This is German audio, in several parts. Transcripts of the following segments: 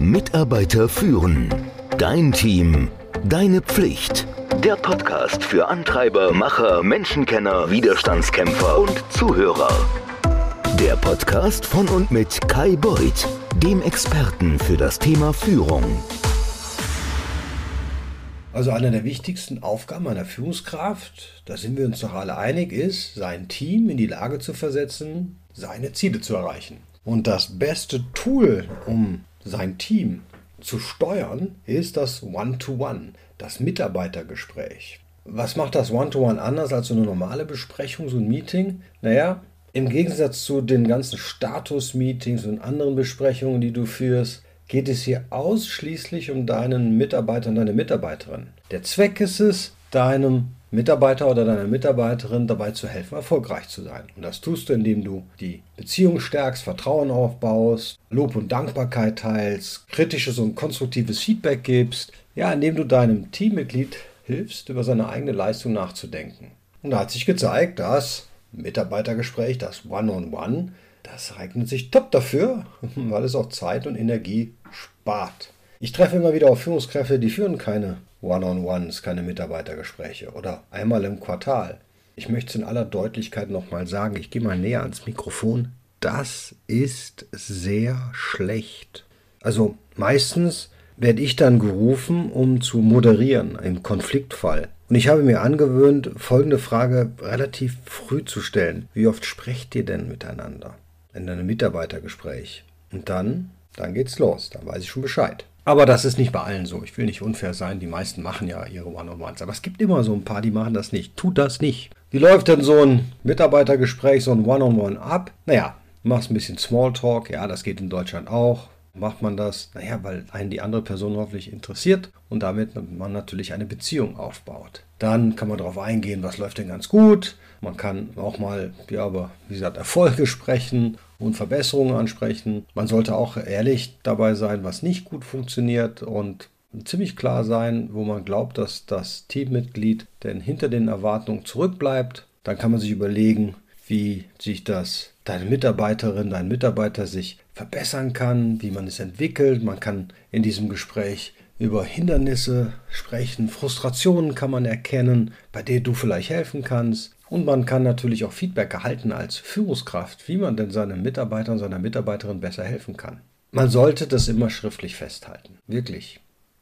Mitarbeiter führen. Dein Team. Deine Pflicht. Der Podcast für Antreiber, Macher, Menschenkenner, Widerstandskämpfer und Zuhörer. Der Podcast von und mit Kai Beuth, dem Experten für das Thema Führung. Also eine der wichtigsten Aufgaben einer Führungskraft, da sind wir uns doch alle einig, ist, sein Team in die Lage zu versetzen, seine Ziele zu erreichen. Und das beste Tool, um sein Team zu steuern, ist das One-to-One, das Mitarbeitergespräch. Was macht das One-to-One anders als so eine normale Besprechung, so ein Meeting? Naja, im Gegensatz zu den ganzen Status-Meetings und anderen Besprechungen, die du führst, geht es hier ausschließlich um deinen Mitarbeiter und deine Mitarbeiterin. Der Zweck ist es, deinem Mitarbeiter oder deiner Mitarbeiterin dabei zu helfen, erfolgreich zu sein. Und das tust du, indem du die Beziehung stärkst, Vertrauen aufbaust, Lob und Dankbarkeit teilst, kritisches und konstruktives Feedback gibst, ja, indem du deinem Teammitglied hilfst, über seine eigene Leistung nachzudenken. Und da hat sich gezeigt, dass Mitarbeitergespräch, das One-on-One, -on -One, das eignet sich top dafür, weil es auch Zeit und Energie spart. Ich treffe immer wieder auf Führungskräfte, die führen keine One-on-Ones, keine Mitarbeitergespräche oder einmal im Quartal. Ich möchte es in aller Deutlichkeit nochmal sagen, ich gehe mal näher ans Mikrofon. Das ist sehr schlecht. Also meistens werde ich dann gerufen, um zu moderieren im Konfliktfall. Und ich habe mir angewöhnt, folgende Frage relativ früh zu stellen. Wie oft sprecht ihr denn miteinander in einem Mitarbeitergespräch? Und dann, dann geht's los. Dann weiß ich schon Bescheid. Aber das ist nicht bei allen so. Ich will nicht unfair sein. Die meisten machen ja ihre One-on-Ones. Aber es gibt immer so ein paar, die machen das nicht. Tut das nicht. Wie läuft denn so ein Mitarbeitergespräch, so ein One-on-One -on -One ab? Naja, machst ein bisschen Smalltalk. Ja, das geht in Deutschland auch. Macht man das? Naja, weil einen die andere Person hoffentlich interessiert und damit man natürlich eine Beziehung aufbaut. Dann kann man darauf eingehen, was läuft denn ganz gut. Man kann auch mal, ja, aber wie gesagt, Erfolge sprechen und Verbesserungen ansprechen. Man sollte auch ehrlich dabei sein, was nicht gut funktioniert und ziemlich klar sein, wo man glaubt, dass das Teammitglied denn hinter den Erwartungen zurückbleibt. Dann kann man sich überlegen, wie sich das deine Mitarbeiterin, dein Mitarbeiter sich verbessern kann, wie man es entwickelt. Man kann in diesem Gespräch über Hindernisse sprechen, Frustrationen kann man erkennen, bei denen du vielleicht helfen kannst. Und man kann natürlich auch Feedback erhalten als Führungskraft, wie man denn seinem Mitarbeiter und seiner Mitarbeiterin besser helfen kann. Man sollte das immer schriftlich festhalten. Wirklich.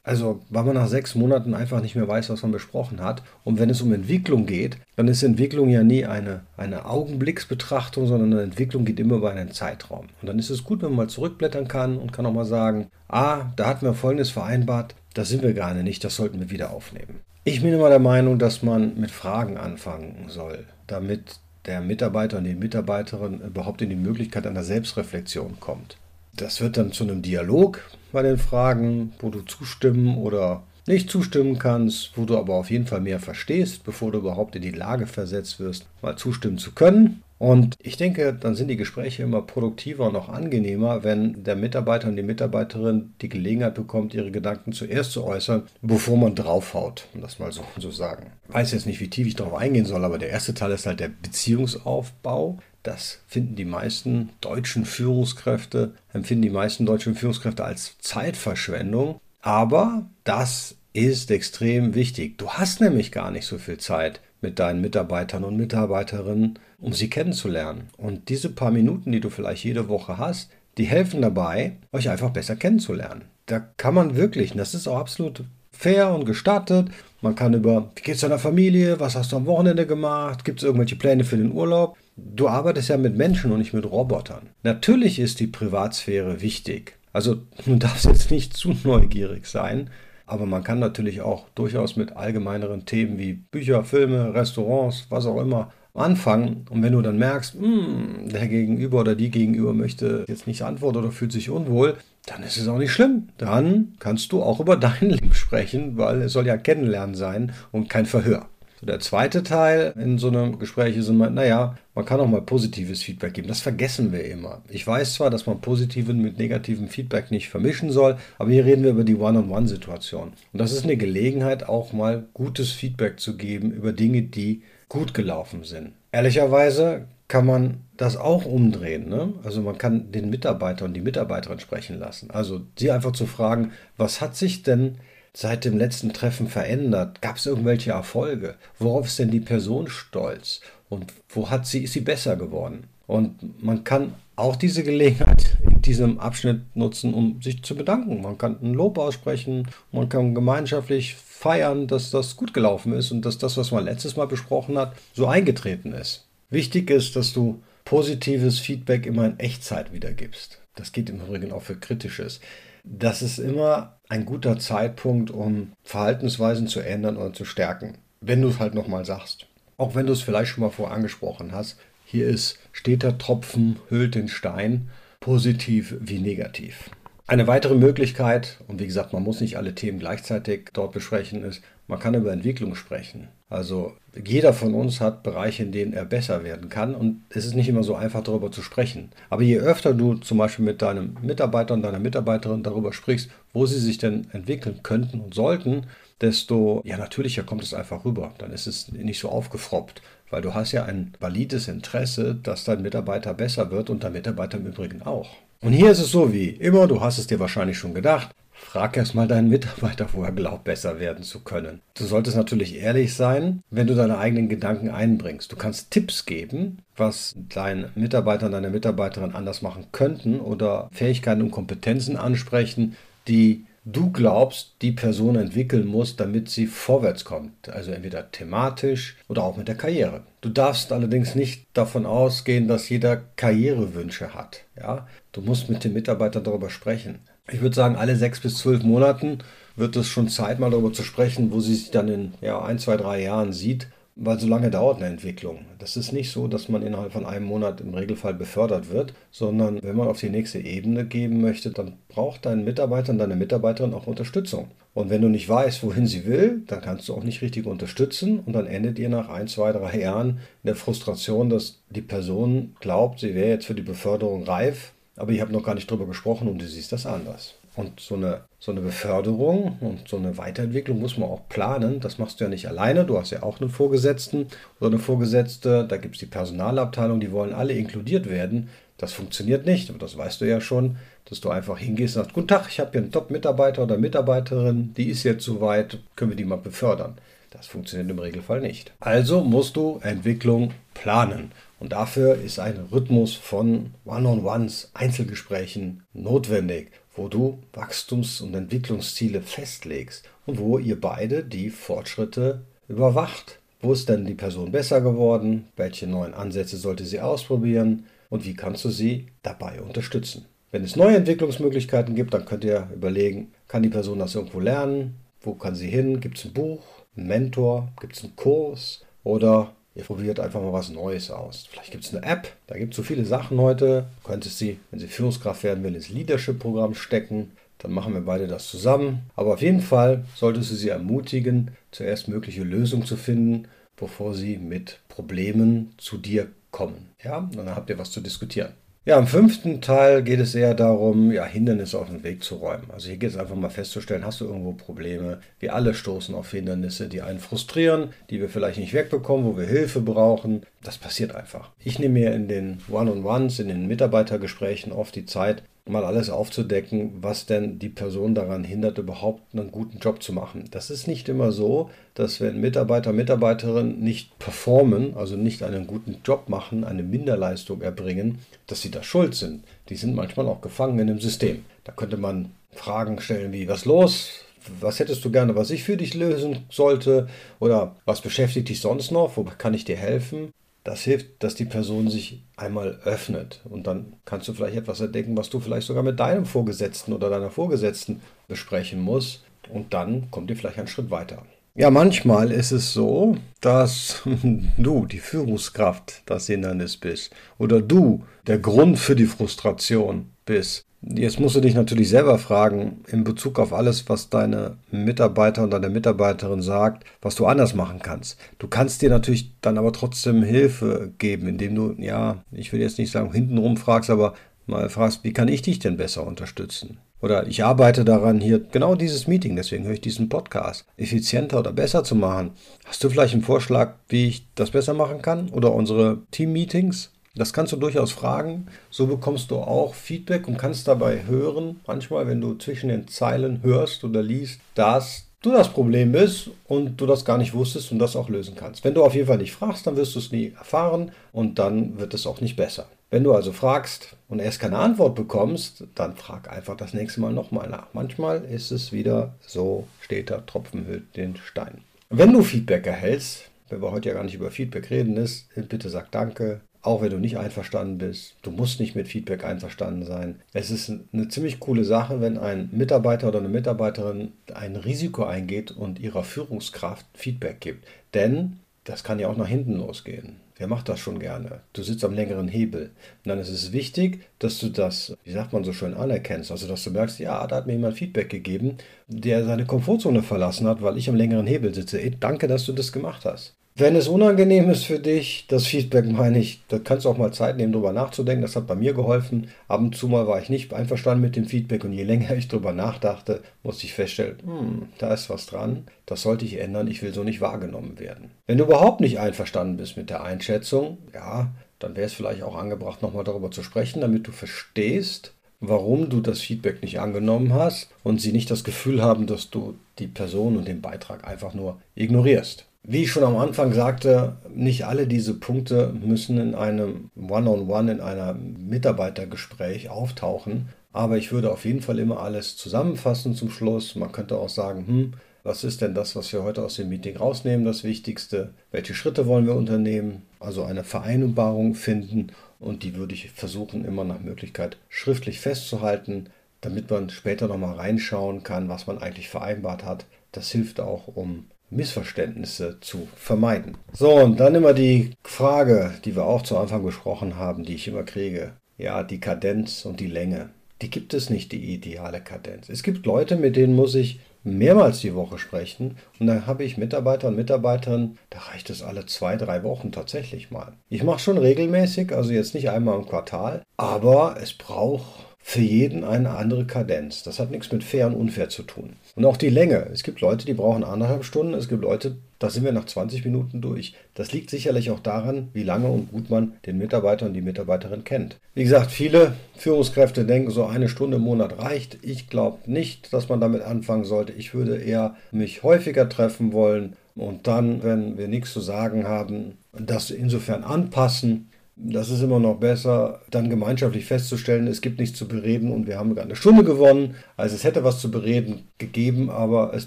Also, weil man nach sechs Monaten einfach nicht mehr weiß, was man besprochen hat. Und wenn es um Entwicklung geht, dann ist Entwicklung ja nie eine, eine Augenblicksbetrachtung, sondern eine Entwicklung geht immer über einen Zeitraum. Und dann ist es gut, wenn man mal zurückblättern kann und kann auch mal sagen, ah, da hatten wir Folgendes vereinbart, das sind wir gerade nicht, das sollten wir wieder aufnehmen. Ich bin immer der Meinung, dass man mit Fragen anfangen soll, damit der Mitarbeiter und die Mitarbeiterin überhaupt in die Möglichkeit einer Selbstreflexion kommt. Das wird dann zu einem Dialog bei den Fragen, wo du zustimmen oder nicht zustimmen kannst, wo du aber auf jeden Fall mehr verstehst, bevor du überhaupt in die Lage versetzt wirst, mal zustimmen zu können. Und ich denke, dann sind die Gespräche immer produktiver und auch angenehmer, wenn der Mitarbeiter und die Mitarbeiterin die Gelegenheit bekommt, ihre Gedanken zuerst zu äußern, bevor man draufhaut, um das mal so zu sagen. Ich weiß jetzt nicht, wie tief ich darauf eingehen soll, aber der erste Teil ist halt der Beziehungsaufbau. Das finden die meisten deutschen Führungskräfte, empfinden die meisten deutschen Führungskräfte als Zeitverschwendung. Aber das ist extrem wichtig. Du hast nämlich gar nicht so viel Zeit mit deinen Mitarbeitern und Mitarbeiterinnen, um sie kennenzulernen. Und diese paar Minuten, die du vielleicht jede Woche hast, die helfen dabei, euch einfach besser kennenzulernen. Da kann man wirklich, und das ist auch absolut fair und gestattet. Man kann über, wie geht's deiner Familie, was hast du am Wochenende gemacht, gibt es irgendwelche Pläne für den Urlaub? Du arbeitest ja mit Menschen und nicht mit Robotern. Natürlich ist die Privatsphäre wichtig. Also du darfst jetzt nicht zu neugierig sein, aber man kann natürlich auch durchaus mit allgemeineren Themen wie Bücher, Filme, Restaurants, was auch immer anfangen. Und wenn du dann merkst, hm, der Gegenüber oder die Gegenüber möchte jetzt nicht antworten oder fühlt sich unwohl, dann ist es auch nicht schlimm. Dann kannst du auch über dein Leben sprechen, weil es soll ja Kennenlernen sein und kein Verhör. So, der zweite Teil in so einem Gespräch ist immer, naja, man kann auch mal positives Feedback geben. Das vergessen wir immer. Ich weiß zwar, dass man positiven mit negativem Feedback nicht vermischen soll, aber hier reden wir über die One-on-One-Situation. Und das ist eine Gelegenheit, auch mal gutes Feedback zu geben über Dinge, die gut gelaufen sind. Ehrlicherweise kann man das auch umdrehen. Ne? Also man kann den Mitarbeiter und die Mitarbeiterin sprechen lassen. Also sie einfach zu fragen, was hat sich denn seit dem letzten Treffen verändert? Gab es irgendwelche Erfolge? Worauf ist denn die Person stolz? Und wo hat sie, ist sie besser geworden? Und man kann auch diese Gelegenheit in diesem Abschnitt nutzen, um sich zu bedanken. Man kann ein Lob aussprechen, man kann gemeinschaftlich feiern, dass das gut gelaufen ist und dass das, was man letztes Mal besprochen hat, so eingetreten ist. Wichtig ist, dass du positives Feedback immer in Echtzeit wiedergibst. Das geht im Übrigen auch für kritisches. Das ist immer ein guter Zeitpunkt, um Verhaltensweisen zu ändern oder zu stärken, wenn du es halt nochmal sagst. Auch wenn du es vielleicht schon mal vorher angesprochen hast, hier ist steter Tropfen hüllt den Stein, positiv wie negativ. Eine weitere Möglichkeit, und wie gesagt, man muss nicht alle Themen gleichzeitig dort besprechen, ist, man kann über Entwicklung sprechen. Also jeder von uns hat Bereiche, in denen er besser werden kann und es ist nicht immer so einfach darüber zu sprechen. Aber je öfter du zum Beispiel mit deinem Mitarbeiter und deiner Mitarbeiterin darüber sprichst, wo sie sich denn entwickeln könnten und sollten, desto ja natürlicher kommt es einfach rüber. Dann ist es nicht so aufgefroppt, weil du hast ja ein valides Interesse, dass dein Mitarbeiter besser wird und dein Mitarbeiter im Übrigen auch. Und hier ist es so wie immer, du hast es dir wahrscheinlich schon gedacht, frag erst mal deinen Mitarbeiter, wo er glaubt, besser werden zu können. Du solltest natürlich ehrlich sein, wenn du deine eigenen Gedanken einbringst. Du kannst Tipps geben, was dein Mitarbeiter und deine Mitarbeiterin anders machen könnten oder Fähigkeiten und Kompetenzen ansprechen, die du glaubst, die Person entwickeln muss, damit sie vorwärts kommt. Also entweder thematisch oder auch mit der Karriere. Du darfst allerdings nicht davon ausgehen, dass jeder Karrierewünsche hat. Ja? Du musst mit dem Mitarbeiter darüber sprechen. Ich würde sagen, alle sechs bis zwölf Monaten wird es schon Zeit, mal darüber zu sprechen, wo sie sich dann in ja, ein, zwei, drei Jahren sieht weil so lange dauert eine Entwicklung. Das ist nicht so, dass man innerhalb von einem Monat im Regelfall befördert wird, sondern wenn man auf die nächste Ebene geben möchte, dann braucht dein Mitarbeiter und deine Mitarbeiterin auch Unterstützung. Und wenn du nicht weißt, wohin sie will, dann kannst du auch nicht richtig unterstützen und dann endet ihr nach ein, zwei, drei Jahren in der Frustration, dass die Person glaubt, sie wäre jetzt für die Beförderung reif, aber ihr habt noch gar nicht drüber gesprochen und du siehst das anders. Und so eine, so eine Beförderung und so eine Weiterentwicklung muss man auch planen. Das machst du ja nicht alleine. Du hast ja auch einen Vorgesetzten oder eine Vorgesetzte. Da gibt es die Personalabteilung, die wollen alle inkludiert werden. Das funktioniert nicht. Aber das weißt du ja schon, dass du einfach hingehst und sagst, guten Tag, ich habe hier einen Top-Mitarbeiter oder Mitarbeiterin, die ist jetzt soweit, können wir die mal befördern. Das funktioniert im Regelfall nicht. Also musst du Entwicklung planen. Und dafür ist ein Rhythmus von One-on-Ones, Einzelgesprächen notwendig wo du Wachstums- und Entwicklungsziele festlegst und wo ihr beide die Fortschritte überwacht. Wo ist denn die Person besser geworden? Welche neuen Ansätze sollte sie ausprobieren? Und wie kannst du sie dabei unterstützen? Wenn es neue Entwicklungsmöglichkeiten gibt, dann könnt ihr überlegen, kann die Person das irgendwo lernen? Wo kann sie hin? Gibt es ein Buch, einen Mentor? Gibt es einen Kurs? Oder Ihr probiert einfach mal was Neues aus. Vielleicht gibt es eine App, da gibt es so viele Sachen heute. Du könntest sie, wenn sie Führungskraft werden will, ins Leadership-Programm stecken. Dann machen wir beide das zusammen. Aber auf jeden Fall solltest du sie ermutigen, zuerst mögliche Lösungen zu finden, bevor sie mit Problemen zu dir kommen. Ja, dann habt ihr was zu diskutieren. Ja, im fünften Teil geht es eher darum, ja, Hindernisse auf den Weg zu räumen. Also hier geht es einfach mal festzustellen, hast du irgendwo Probleme? Wir alle stoßen auf Hindernisse, die einen frustrieren, die wir vielleicht nicht wegbekommen, wo wir Hilfe brauchen. Das passiert einfach. Ich nehme mir in den One-on-Ones, in den Mitarbeitergesprächen oft die Zeit, mal alles aufzudecken, was denn die Person daran hindert, überhaupt einen guten Job zu machen. Das ist nicht immer so, dass wenn Mitarbeiter, Mitarbeiterinnen nicht performen, also nicht einen guten Job machen, eine Minderleistung erbringen, dass sie da schuld sind. Die sind manchmal auch gefangen in dem System. Da könnte man Fragen stellen wie, was los? Was hättest du gerne, was ich für dich lösen sollte? Oder was beschäftigt dich sonst noch? Wo kann ich dir helfen? Das hilft, dass die Person sich einmal öffnet und dann kannst du vielleicht etwas entdecken, was du vielleicht sogar mit deinem Vorgesetzten oder deiner Vorgesetzten besprechen musst und dann kommt ihr vielleicht einen Schritt weiter. Ja, manchmal ist es so, dass du die Führungskraft das Hindernis bist oder du der Grund für die Frustration bist. Jetzt musst du dich natürlich selber fragen, in Bezug auf alles, was deine Mitarbeiter und deine Mitarbeiterin sagt, was du anders machen kannst. Du kannst dir natürlich dann aber trotzdem Hilfe geben, indem du, ja, ich will jetzt nicht sagen, hintenrum fragst, aber mal fragst, wie kann ich dich denn besser unterstützen? Oder ich arbeite daran, hier genau dieses Meeting, deswegen höre ich diesen Podcast, effizienter oder besser zu machen. Hast du vielleicht einen Vorschlag, wie ich das besser machen kann? Oder unsere Team-Meetings? Das kannst du durchaus fragen. So bekommst du auch Feedback und kannst dabei hören, manchmal, wenn du zwischen den Zeilen hörst oder liest, dass du das Problem bist und du das gar nicht wusstest und das auch lösen kannst. Wenn du auf jeden Fall nicht fragst, dann wirst du es nie erfahren und dann wird es auch nicht besser. Wenn du also fragst und erst keine Antwort bekommst, dann frag einfach das nächste Mal nochmal nach. Manchmal ist es wieder so, steht da, Tropfen hüllt den Stein. Wenn du Feedback erhältst, wenn wir heute ja gar nicht über Feedback reden, ist, bitte sag Danke, auch wenn du nicht einverstanden bist. Du musst nicht mit Feedback einverstanden sein. Es ist eine ziemlich coole Sache, wenn ein Mitarbeiter oder eine Mitarbeiterin ein Risiko eingeht und ihrer Führungskraft Feedback gibt. Denn das kann ja auch nach hinten losgehen. Wer macht das schon gerne? Du sitzt am längeren Hebel. Und dann ist es wichtig, dass du das, wie sagt man so schön, anerkennst. Also, dass du merkst, ja, da hat mir jemand Feedback gegeben, der seine Komfortzone verlassen hat, weil ich am längeren Hebel sitze. Ey, danke, dass du das gemacht hast. Wenn es unangenehm ist für dich, das Feedback meine ich, da kannst du auch mal Zeit nehmen, darüber nachzudenken. Das hat bei mir geholfen. Ab und zu mal war ich nicht einverstanden mit dem Feedback und je länger ich darüber nachdachte, musste ich feststellen, hm, da ist was dran. Das sollte ich ändern. Ich will so nicht wahrgenommen werden. Wenn du überhaupt nicht einverstanden bist mit der Einschätzung, ja, dann wäre es vielleicht auch angebracht, nochmal darüber zu sprechen, damit du verstehst, warum du das Feedback nicht angenommen hast und sie nicht das Gefühl haben, dass du die Person und den Beitrag einfach nur ignorierst. Wie ich schon am Anfang sagte, nicht alle diese Punkte müssen in einem One-on-One, -on -One, in einem Mitarbeitergespräch auftauchen. Aber ich würde auf jeden Fall immer alles zusammenfassen zum Schluss. Man könnte auch sagen, hm, was ist denn das, was wir heute aus dem Meeting rausnehmen, das Wichtigste? Welche Schritte wollen wir unternehmen? Also eine Vereinbarung finden und die würde ich versuchen, immer nach Möglichkeit schriftlich festzuhalten, damit man später nochmal reinschauen kann, was man eigentlich vereinbart hat. Das hilft auch, um Missverständnisse zu vermeiden. So, und dann immer die Frage, die wir auch zu Anfang besprochen haben, die ich immer kriege. Ja, die Kadenz und die Länge. Die gibt es nicht, die ideale Kadenz. Es gibt Leute, mit denen muss ich mehrmals die Woche sprechen und dann habe ich Mitarbeiter und Mitarbeiterinnen, da reicht es alle zwei, drei Wochen tatsächlich mal. Ich mache schon regelmäßig, also jetzt nicht einmal im Quartal, aber es braucht für jeden eine andere Kadenz. Das hat nichts mit fair und unfair zu tun. Und auch die Länge. Es gibt Leute, die brauchen anderthalb Stunden. Es gibt Leute, da sind wir nach 20 Minuten durch. Das liegt sicherlich auch daran, wie lange und gut man den Mitarbeiter und die Mitarbeiterin kennt. Wie gesagt, viele Führungskräfte denken, so eine Stunde im Monat reicht. Ich glaube nicht, dass man damit anfangen sollte. Ich würde eher mich häufiger treffen wollen und dann, wenn wir nichts zu sagen haben, das insofern anpassen das ist immer noch besser, dann gemeinschaftlich festzustellen, es gibt nichts zu bereden und wir haben gerade eine Stunde gewonnen. Also es hätte was zu bereden gegeben, aber es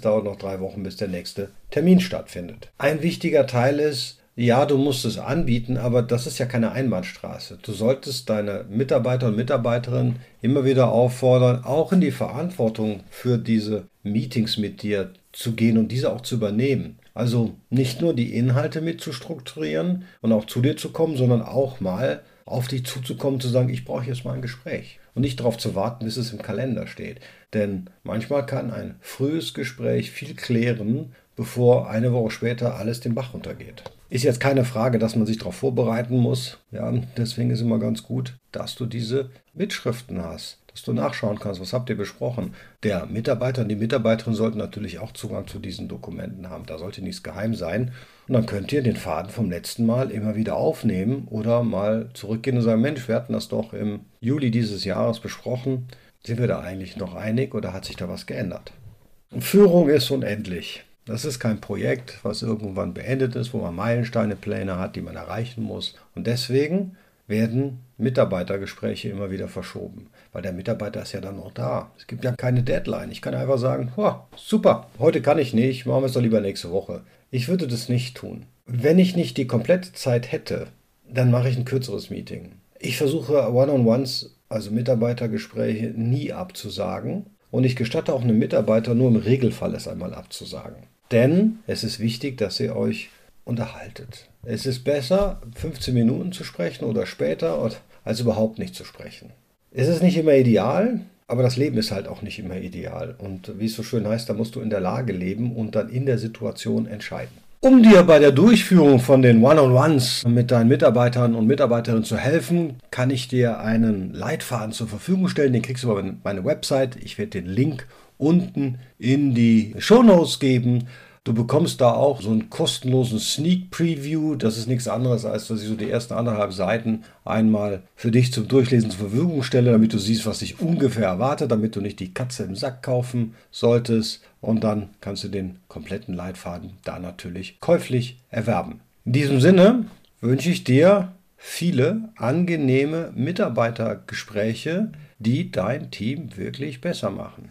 dauert noch drei Wochen, bis der nächste Termin stattfindet. Ein wichtiger Teil ist, ja, du musst es anbieten, aber das ist ja keine Einbahnstraße. Du solltest deine Mitarbeiter und Mitarbeiterinnen immer wieder auffordern, auch in die Verantwortung für diese Meetings mit dir zu gehen und diese auch zu übernehmen. Also nicht nur die Inhalte mit zu strukturieren und auch zu dir zu kommen, sondern auch mal auf dich zuzukommen, zu sagen, ich brauche jetzt mal ein Gespräch. Und nicht darauf zu warten, bis es im Kalender steht. Denn manchmal kann ein frühes Gespräch viel klären, bevor eine Woche später alles den Bach runtergeht. Ist jetzt keine Frage, dass man sich darauf vorbereiten muss. Ja, deswegen ist immer ganz gut, dass du diese Mitschriften hast dass du nachschauen kannst, was habt ihr besprochen. Der Mitarbeiter und die Mitarbeiterin sollten natürlich auch Zugang zu diesen Dokumenten haben. Da sollte nichts geheim sein. Und dann könnt ihr den Faden vom letzten Mal immer wieder aufnehmen oder mal zurückgehen und sagen, Mensch, wir hatten das doch im Juli dieses Jahres besprochen. Sind wir da eigentlich noch einig oder hat sich da was geändert? Führung ist unendlich. Das ist kein Projekt, was irgendwann beendet ist, wo man Meilensteine, Pläne hat, die man erreichen muss. Und deswegen werden Mitarbeitergespräche immer wieder verschoben, weil der Mitarbeiter ist ja dann noch da. Es gibt ja keine Deadline. Ich kann einfach sagen, super, heute kann ich nicht, machen wir es doch lieber nächste Woche. Ich würde das nicht tun. Wenn ich nicht die komplette Zeit hätte, dann mache ich ein kürzeres Meeting. Ich versuche One-on-Ones, also Mitarbeitergespräche, nie abzusagen. Und ich gestatte auch einem Mitarbeiter nur im Regelfall es einmal abzusagen. Denn es ist wichtig, dass ihr euch unterhaltet. Es ist besser, 15 Minuten zu sprechen oder später, als überhaupt nicht zu sprechen. Es ist nicht immer ideal, aber das Leben ist halt auch nicht immer ideal. Und wie es so schön heißt, da musst du in der Lage leben und dann in der Situation entscheiden. Um dir bei der Durchführung von den One-on-Ones mit deinen Mitarbeitern und Mitarbeiterinnen zu helfen, kann ich dir einen Leitfaden zur Verfügung stellen. Den kriegst du über meine Website. Ich werde den Link unten in die Show Notes geben. Du bekommst da auch so einen kostenlosen Sneak Preview. Das ist nichts anderes, als dass ich so die ersten anderthalb Seiten einmal für dich zum Durchlesen zur Verfügung stelle, damit du siehst, was dich ungefähr erwartet, damit du nicht die Katze im Sack kaufen solltest. Und dann kannst du den kompletten Leitfaden da natürlich käuflich erwerben. In diesem Sinne wünsche ich dir viele angenehme Mitarbeitergespräche, die dein Team wirklich besser machen.